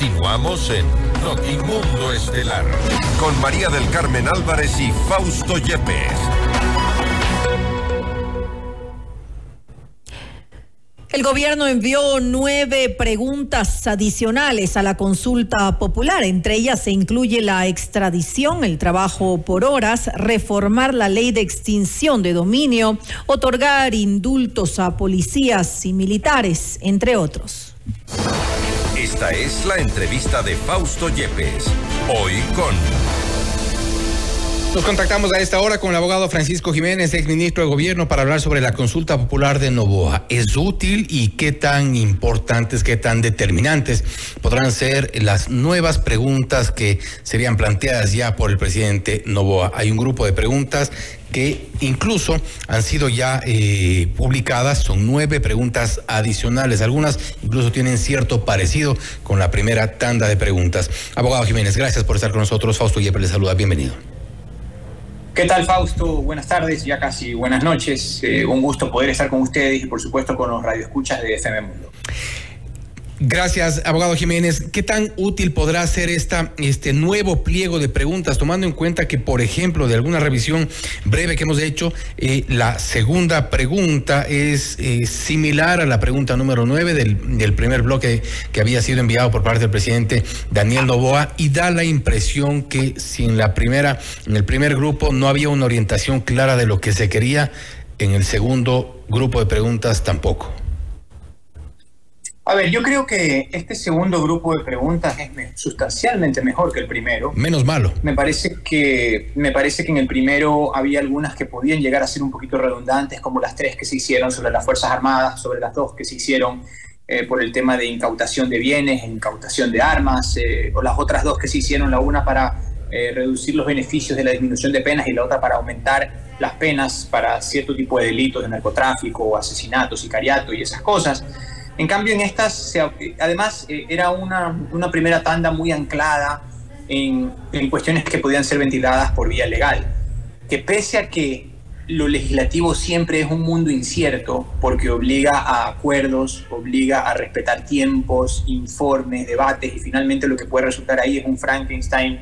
Continuamos en Notimundo Estelar con María del Carmen Álvarez y Fausto Yepes. El gobierno envió nueve preguntas adicionales a la consulta popular. Entre ellas se incluye la extradición, el trabajo por horas, reformar la ley de extinción de dominio, otorgar indultos a policías y militares, entre otros. Esta es la entrevista de Fausto Yepes, hoy con... Nos contactamos a esta hora con el abogado Francisco Jiménez, exministro de Gobierno, para hablar sobre la consulta popular de Novoa. ¿Es útil y qué tan importantes, qué tan determinantes podrán ser las nuevas preguntas que serían planteadas ya por el presidente Novoa? Hay un grupo de preguntas que incluso han sido ya eh, publicadas, son nueve preguntas adicionales, algunas incluso tienen cierto parecido con la primera tanda de preguntas. Abogado Jiménez, gracias por estar con nosotros. Fausto Yepes le saluda, bienvenido. ¿Qué tal, Fausto? Buenas tardes, ya casi buenas noches. Eh, un gusto poder estar con ustedes y, por supuesto, con los radioescuchas de FM Mundo. Gracias, abogado Jiménez. ¿Qué tan útil podrá ser esta, este nuevo pliego de preguntas, tomando en cuenta que, por ejemplo, de alguna revisión breve que hemos hecho, eh, la segunda pregunta es eh, similar a la pregunta número nueve del, del, primer bloque que había sido enviado por parte del presidente Daniel Novoa y da la impresión que si en la primera, en el primer grupo no había una orientación clara de lo que se quería, en el segundo grupo de preguntas tampoco. A ver, yo creo que este segundo grupo de preguntas es sustancialmente mejor que el primero. Menos malo. Me parece que me parece que en el primero había algunas que podían llegar a ser un poquito redundantes, como las tres que se hicieron sobre las fuerzas armadas, sobre las dos que se hicieron eh, por el tema de incautación de bienes, incautación de armas, eh, o las otras dos que se hicieron, la una para eh, reducir los beneficios de la disminución de penas y la otra para aumentar las penas para cierto tipo de delitos de narcotráfico, asesinato, sicariato y esas cosas. En cambio, en estas, además, eh, era una, una, primera tanda muy anclada en, en, cuestiones que podían ser ventiladas por vía legal. Que pese a que lo legislativo siempre es un mundo incierto, porque obliga a acuerdos, obliga a respetar tiempos, informes, debates, y finalmente lo que puede resultar ahí es un Frankenstein,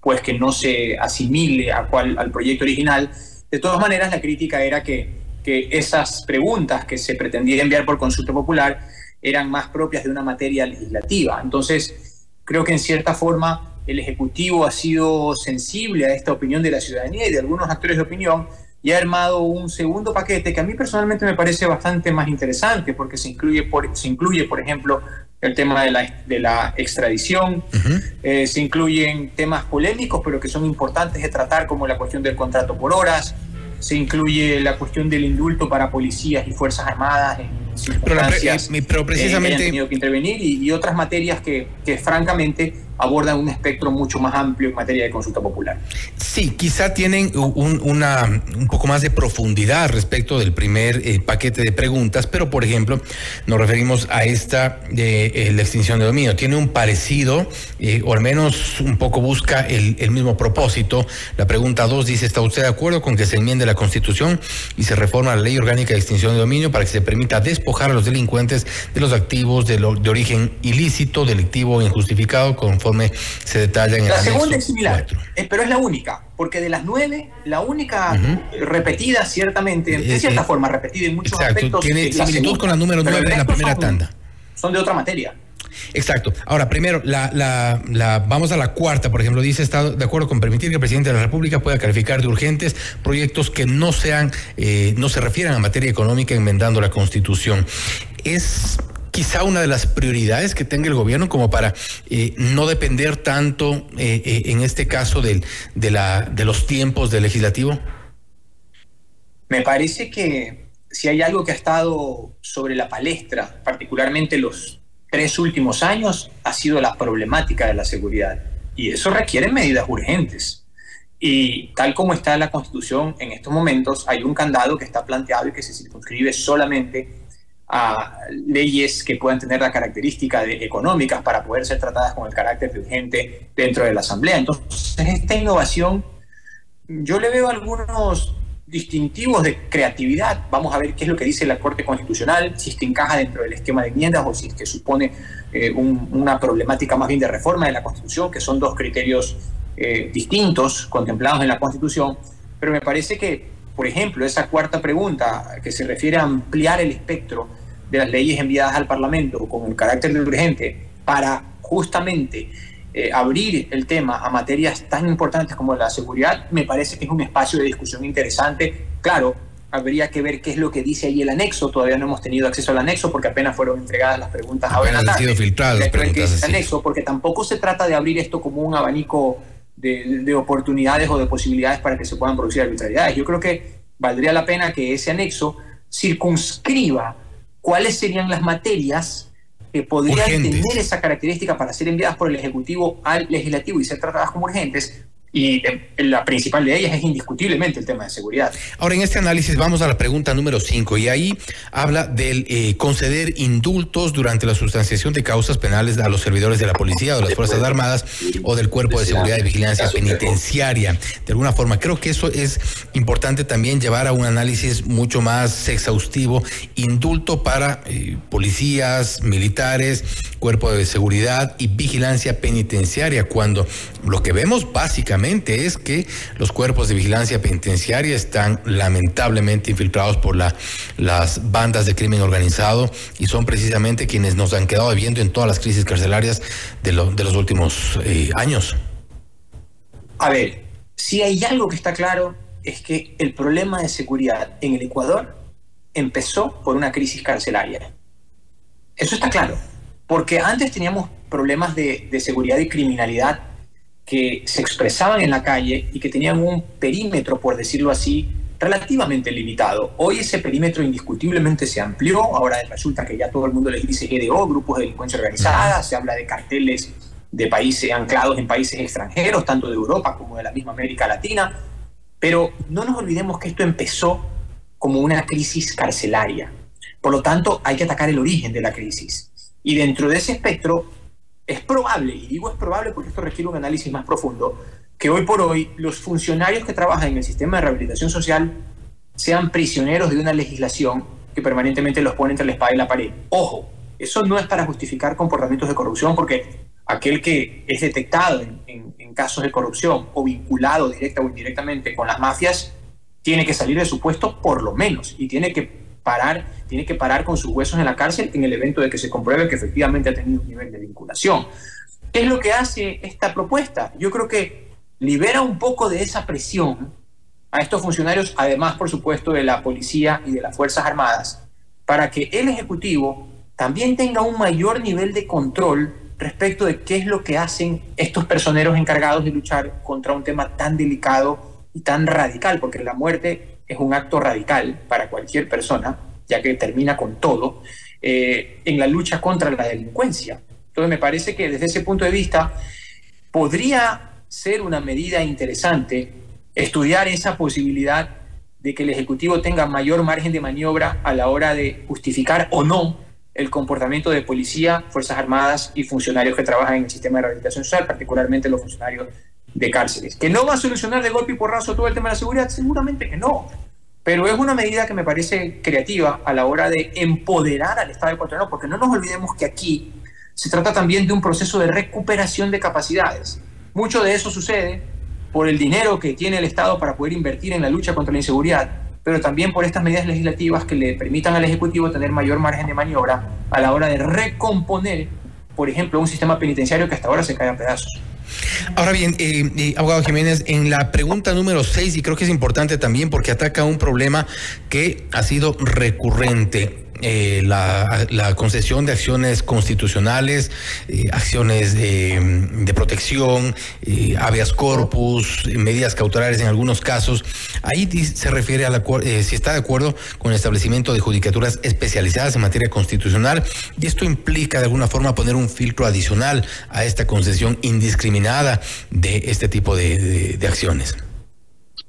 pues que no se asimile a cual, al proyecto original. De todas maneras, la crítica era que, que esas preguntas que se pretendía enviar por consulta popular eran más propias de una materia legislativa. Entonces, creo que en cierta forma el Ejecutivo ha sido sensible a esta opinión de la ciudadanía y de algunos actores de opinión y ha armado un segundo paquete que a mí personalmente me parece bastante más interesante porque se incluye, por, se incluye por ejemplo, el tema de la, de la extradición, uh -huh. eh, se incluyen temas polémicos pero que son importantes de tratar como la cuestión del contrato por horas, se incluye la cuestión del indulto para policías y fuerzas armadas en circunstancias pero, pero precisamente... que tenido que intervenir y, y otras materias que, que, francamente abordan un espectro mucho más amplio en materia de consulta popular. Sí, quizá tienen un, una, un poco más de profundidad respecto del primer eh, paquete de preguntas, pero por ejemplo nos referimos a esta de eh, la extinción de dominio. Tiene un parecido, eh, o al menos un poco busca el, mismo propósito. La pregunta 2 dice, ¿está usted de acuerdo con que se enmiende la Constitución y se reforma la ley orgánica de extinción de dominio para que se permita despojar a los delincuentes de los activos de, lo, de origen ilícito, delictivo o injustificado conforme se detalla en el La segunda es similar, eh, pero es la única, porque de las nueve, la única uh -huh. repetida ciertamente, de cierta eh, forma repetida en muchos exacto, aspectos. Tiene similitud con la número nueve de la primera son, tanda. Son de otra materia. Exacto. Ahora, primero, la, la, la, vamos a la cuarta, por ejemplo, dice, está de acuerdo con permitir que el presidente de la República pueda calificar de urgentes proyectos que no sean, eh, no se refieran a materia económica enmendando la Constitución. Es quizá una de las prioridades que tenga el gobierno como para eh, no depender tanto, eh, eh, en este caso, de, de los tiempos del legislativo? Me parece que si hay algo que ha estado sobre la palestra, particularmente los tres últimos años, ha sido la problemática de la seguridad. Y eso requiere medidas urgentes. Y tal como está la Constitución en estos momentos, hay un candado que está planteado y que se circunscribe solamente a leyes que puedan tener la característica de económicas para poder ser tratadas con el carácter de urgente dentro de la Asamblea. Entonces, esta innovación, yo le veo algunos distintivos de creatividad. Vamos a ver qué es lo que dice la Corte Constitucional, si esto encaja dentro del esquema de enmiendas o si es que supone eh, una problemática más bien de reforma de la Constitución, que son dos criterios eh, distintos contemplados en la Constitución. Pero me parece que, por ejemplo, esa cuarta pregunta que se refiere a ampliar el espectro de las leyes enviadas al Parlamento con el carácter de urgente para justamente eh, abrir el tema a materias tan importantes como la seguridad, me parece que es un espacio de discusión interesante. Claro, habría que ver qué es lo que dice ahí el anexo. Todavía no hemos tenido acceso al anexo porque apenas fueron entregadas las preguntas ahora. Han sido filtradas preguntas. anexo, porque tampoco se trata de abrir esto como un abanico de, de, oportunidades o de posibilidades para que se puedan producir arbitrariedades. Yo creo que valdría la pena que ese anexo circunscriba cuáles serían las materias que podrían tener esa característica para ser enviadas por el Ejecutivo al Legislativo y ser tratadas como urgentes, y la principal de ellas es indiscutiblemente el tema de seguridad. Ahora, en este análisis vamos a la pregunta número 5 y ahí habla del eh, conceder indultos durante la sustanciación de causas penales a los servidores de la policía o las Fuerzas Armadas o del Cuerpo de Seguridad y Vigilancia Penitenciaria. De alguna forma, creo que eso es importante también llevar a un análisis mucho más exhaustivo. Indulto para eh, policías, militares, Cuerpo de Seguridad y Vigilancia Penitenciaria, cuando lo que vemos básicamente es que los cuerpos de vigilancia penitenciaria están lamentablemente infiltrados por la, las bandas de crimen organizado y son precisamente quienes nos han quedado viviendo en todas las crisis carcelarias de, de los últimos eh, años. A ver, si hay algo que está claro es que el problema de seguridad en el Ecuador empezó por una crisis carcelaria. Eso está claro, porque antes teníamos problemas de, de seguridad y criminalidad que se expresaban en la calle y que tenían un perímetro, por decirlo así, relativamente limitado. Hoy ese perímetro indiscutiblemente se amplió, ahora resulta que ya todo el mundo les dice GDO, grupos de delincuencia organizada, se habla de carteles de países anclados en países extranjeros, tanto de Europa como de la misma América Latina, pero no nos olvidemos que esto empezó como una crisis carcelaria. Por lo tanto, hay que atacar el origen de la crisis. Y dentro de ese espectro, es probable, y digo es probable porque esto requiere un análisis más profundo, que hoy por hoy los funcionarios que trabajan en el sistema de rehabilitación social sean prisioneros de una legislación que permanentemente los pone entre la espada y la pared. Ojo, eso no es para justificar comportamientos de corrupción, porque aquel que es detectado en, en casos de corrupción o vinculado directa o indirectamente con las mafias, tiene que salir de su puesto por lo menos y tiene que parar, tiene que parar con sus huesos en la cárcel en el evento de que se compruebe que efectivamente ha tenido un nivel de vinculación. ¿Qué es lo que hace esta propuesta? Yo creo que libera un poco de esa presión a estos funcionarios, además, por supuesto, de la policía y de las Fuerzas Armadas, para que el Ejecutivo también tenga un mayor nivel de control respecto de qué es lo que hacen estos personeros encargados de luchar contra un tema tan delicado y tan radical, porque la muerte es un acto radical para cualquier persona, ya que termina con todo, eh, en la lucha contra la delincuencia. Entonces me parece que desde ese punto de vista podría ser una medida interesante estudiar esa posibilidad de que el Ejecutivo tenga mayor margen de maniobra a la hora de justificar o no el comportamiento de policía, Fuerzas Armadas y funcionarios que trabajan en el sistema de rehabilitación social, particularmente los funcionarios de cárceles. ¿Que no va a solucionar de golpe y porrazo todo el tema de la seguridad? Seguramente que no. Pero es una medida que me parece creativa a la hora de empoderar al Estado ecuatoriano, porque no nos olvidemos que aquí se trata también de un proceso de recuperación de capacidades. Mucho de eso sucede por el dinero que tiene el Estado para poder invertir en la lucha contra la inseguridad, pero también por estas medidas legislativas que le permitan al Ejecutivo tener mayor margen de maniobra a la hora de recomponer, por ejemplo, un sistema penitenciario que hasta ahora se cae a pedazos. Ahora bien, eh, eh, abogado Jiménez, en la pregunta número 6, y creo que es importante también porque ataca un problema que ha sido recurrente eh, la, concesión de acciones constitucionales, eh, acciones de, protección, eh, habeas corpus, medidas cautelares en algunos casos. Ahí se refiere a la, si está de acuerdo con el establecimiento de judicaturas especializadas en materia constitucional y esto implica de alguna forma poner un filtro adicional a esta concesión indiscriminada de este tipo de, de acciones.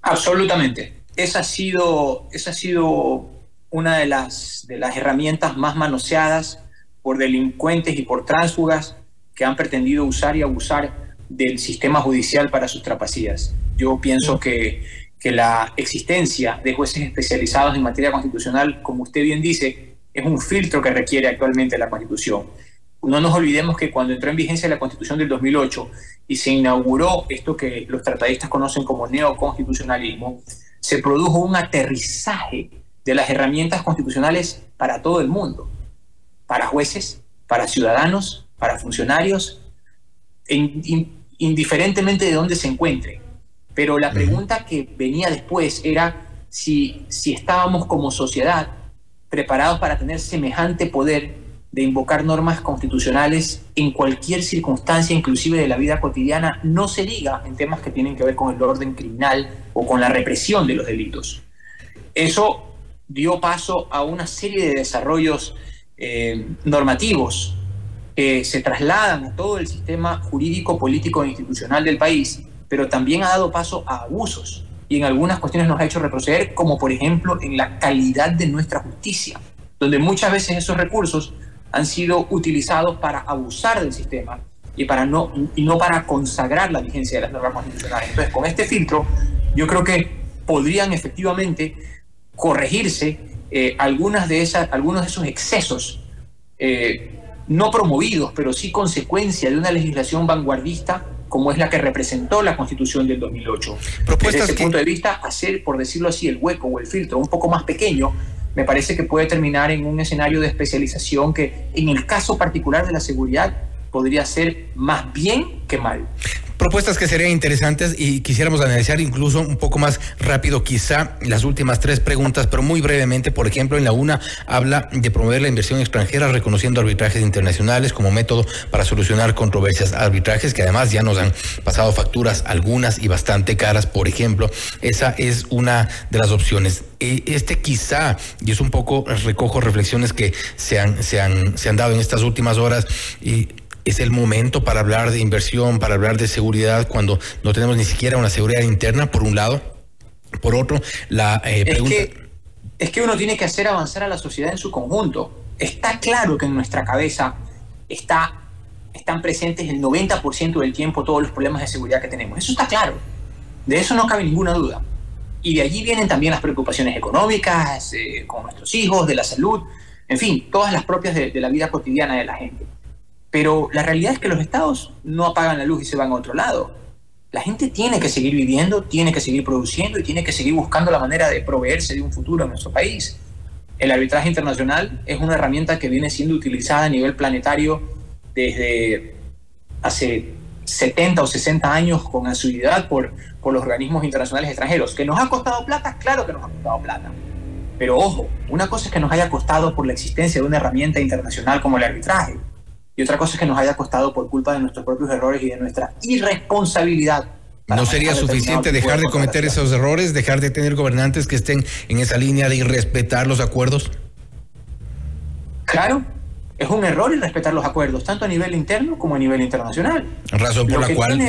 Absolutamente. Esa ha sido, esa ha sido una de las, de las herramientas más manoseadas por delincuentes y por tránsfugas que han pretendido usar y abusar del sistema judicial para sus trapacías. Yo pienso que, que la existencia de jueces especializados en materia constitucional, como usted bien dice, es un filtro que requiere actualmente la Constitución. No nos olvidemos que cuando entró en vigencia la Constitución del 2008 y se inauguró esto que los tratadistas conocen como neoconstitucionalismo, se produjo un aterrizaje de las herramientas constitucionales para todo el mundo, para jueces, para ciudadanos, para funcionarios, indiferentemente de dónde se encuentre. Pero la pregunta que venía después era si, si estábamos como sociedad preparados para tener semejante poder de invocar normas constitucionales en cualquier circunstancia, inclusive de la vida cotidiana, no se diga en temas que tienen que ver con el orden criminal o con la represión de los delitos. Eso dio paso a una serie de desarrollos eh, normativos que se trasladan a todo el sistema jurídico, político e institucional del país pero también ha dado paso a abusos y en algunas cuestiones nos ha hecho retroceder, como por ejemplo en la calidad de nuestra justicia, donde muchas veces esos recursos han sido utilizados para abusar del sistema y, para no, y no para consagrar la vigencia de las normas constitucionales. Entonces, con este filtro, yo creo que podrían efectivamente corregirse eh, algunas de esas, algunos de esos excesos eh, no promovidos, pero sí consecuencia de una legislación vanguardista como es la que representó la Constitución del 2008. Desde ese punto de vista, hacer, por decirlo así, el hueco o el filtro un poco más pequeño, me parece que puede terminar en un escenario de especialización que, en el caso particular de la seguridad, podría ser más bien que mal. Propuestas que serían interesantes y quisiéramos analizar incluso un poco más rápido, quizá las últimas tres preguntas, pero muy brevemente. Por ejemplo, en la una habla de promover la inversión extranjera reconociendo arbitrajes internacionales como método para solucionar controversias. Arbitrajes que además ya nos han pasado facturas algunas y bastante caras. Por ejemplo, esa es una de las opciones. E, este quizá, y es un poco recojo reflexiones que se han, se han, se han dado en estas últimas horas, y es el momento para hablar de inversión, para hablar de seguridad, cuando no tenemos ni siquiera una seguridad interna, por un lado. Por otro, la eh, pregunta... Es que, es que uno tiene que hacer avanzar a la sociedad en su conjunto. Está claro que en nuestra cabeza está, están presentes el 90% del tiempo todos los problemas de seguridad que tenemos. Eso está claro. De eso no cabe ninguna duda. Y de allí vienen también las preocupaciones económicas, eh, con nuestros hijos, de la salud, en fin, todas las propias de la vida cotidiana de la gente. Pero la realidad es que los estados no apagan la luz y se van a otro lado. La gente tiene que seguir viviendo, tiene que seguir produciendo y tiene que seguir buscando la manera de proveerse de un futuro en nuestro país. El arbitraje internacional es una herramienta que viene siendo utilizada a nivel planetario desde hace 70 o 60 años con asiduidad por, por los organismos internacionales extranjeros. ¿Que nos ha costado plata? Claro que nos ha costado plata. Pero ojo, una cosa es que nos haya costado por la existencia de una herramienta internacional como el arbitraje y otra cosa es que nos haya costado por culpa de nuestros propios errores y de nuestra irresponsabilidad. ¿No sería suficiente dejar de cometer esos errores, dejar de tener gobernantes que estén en esa línea de irrespetar los acuerdos? Claro, es un error irrespetar los acuerdos, tanto a nivel interno como a nivel internacional. Razón por la cual...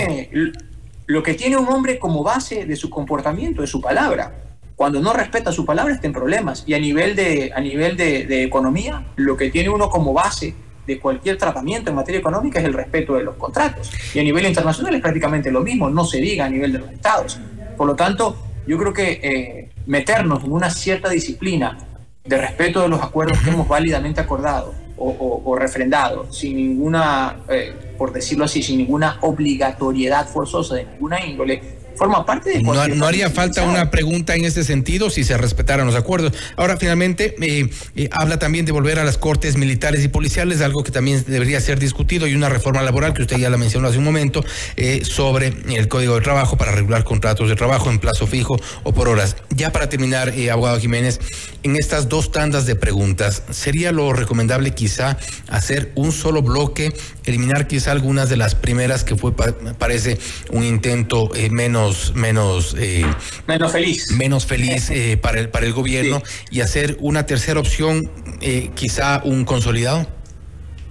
lo que tiene un hombre como base de su comportamiento, de su palabra, cuando no respeta su palabra está en problemas. Y a nivel de, a nivel de economía, lo que tiene uno como base de cualquier tratamiento en materia económica es el respeto de los contratos. Y a nivel internacional es prácticamente lo mismo, no se diga a nivel de los estados. Por lo tanto, yo creo que eh, meternos en una cierta disciplina de respeto de los acuerdos que hemos válidamente acordado o, refrendado, sin ninguna, eh, por decirlo así, sin ninguna obligatoriedad forzosa de ninguna índole, forma parte de... No, no haría falta una pregunta en ese sentido si se respetaran los acuerdos. Ahora, finalmente, eh, eh, habla también de volver a las cortes militares y policiales, algo que también debería ser discutido, y una reforma laboral que usted ya la mencionó hace un momento, eh, sobre el Código de Trabajo para regular contratos de trabajo en plazo fijo o por horas. Ya para terminar, abogado Jiménez, en estas dos tandas de preguntas, ¿sería lo recomendable quizá hacer un solo bloque, eliminar quizá algunas de las primeras que fue, parece, un intento menos menos eh, menos, feliz menos feliz eh, para el para el gobierno y hacer una tercera opción eh, quizá un consolidado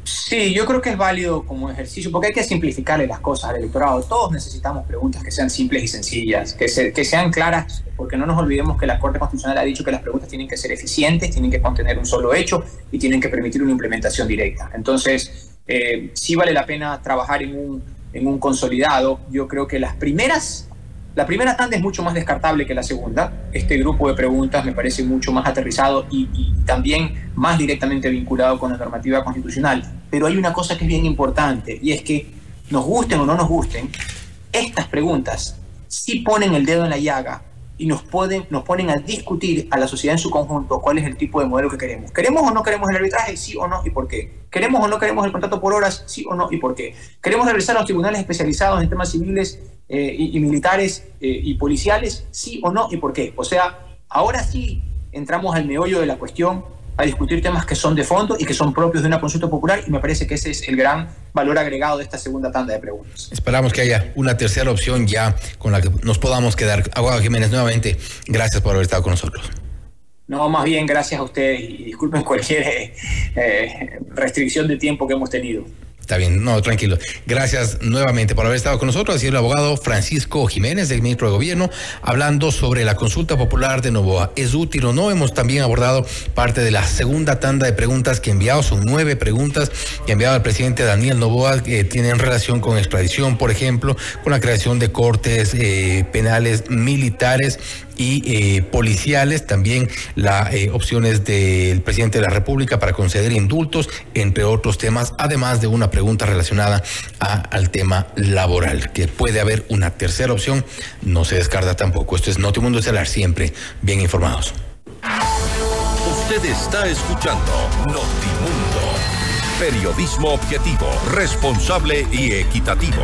Sí, yo creo que es válido como ejercicio, porque hay que simplificarle las cosas al electorado. Todos necesitamos preguntas que sean simples y sencillas, que, que sean claras, porque no nos olvidemos que la Corte Constitucional ha dicho que las preguntas tienen que ser eficientes, tienen que contener un solo hecho y tienen que permitir una implementación directa. Entonces, sí vale la pena trabajar en un, en un consolidado. Yo creo que las primeras La primera tanda es mucho más descartable que la segunda. Este grupo de preguntas me parece mucho más aterrizado y, también más directamente vinculado con la normativa constitucional. Pero hay una cosa que es bien importante y es que nos gusten o no nos gusten, estas preguntas sí ponen el dedo en la llaga y nos, pueden, nos ponen a discutir a la sociedad en su conjunto cuál es el tipo de modelo que queremos. ¿Queremos o no queremos el arbitraje? Sí o no y por qué. ¿Queremos o no queremos el contrato por horas? Sí o no y por qué. ¿Queremos regresar a los tribunales especializados en temas civiles eh, y, y, militares eh, y policiales? Sí o no y por qué. O sea, ahora sí entramos al meollo de la cuestión a discutir temas que son de fondo y que son propios de una consulta popular y me parece que ese es el gran valor agregado de esta segunda tanda de preguntas. Esperamos que haya una tercera opción ya con la que nos podamos quedar. Aguado Jiménez, nuevamente, gracias por haber estado con nosotros. No, más bien gracias a ustedes y disculpen cualquier eh, eh, restricción de tiempo que hemos tenido. Está bien, no, tranquilo. Gracias nuevamente por haber estado con nosotros. Así el abogado Francisco Jiménez, del ministro de Gobierno, hablando sobre la consulta popular de Novoa. ¿Es útil o no? Hemos también abordado parte de la segunda tanda de preguntas que he enviado. Son nueve preguntas que ha enviado el presidente Daniel Novoa que tienen relación con extradición, por ejemplo, con la creación de cortes eh, penales militares y eh, policiales, también las eh, opciones del presidente de la República para conceder indultos, entre otros temas, además de una pregunta relacionada al tema laboral, que puede haber una tercera opción, no se descarta tampoco. Esto es Notimundo Estelar, siempre bien informados. Usted está escuchando Notimundo, periodismo objetivo, responsable y equitativo.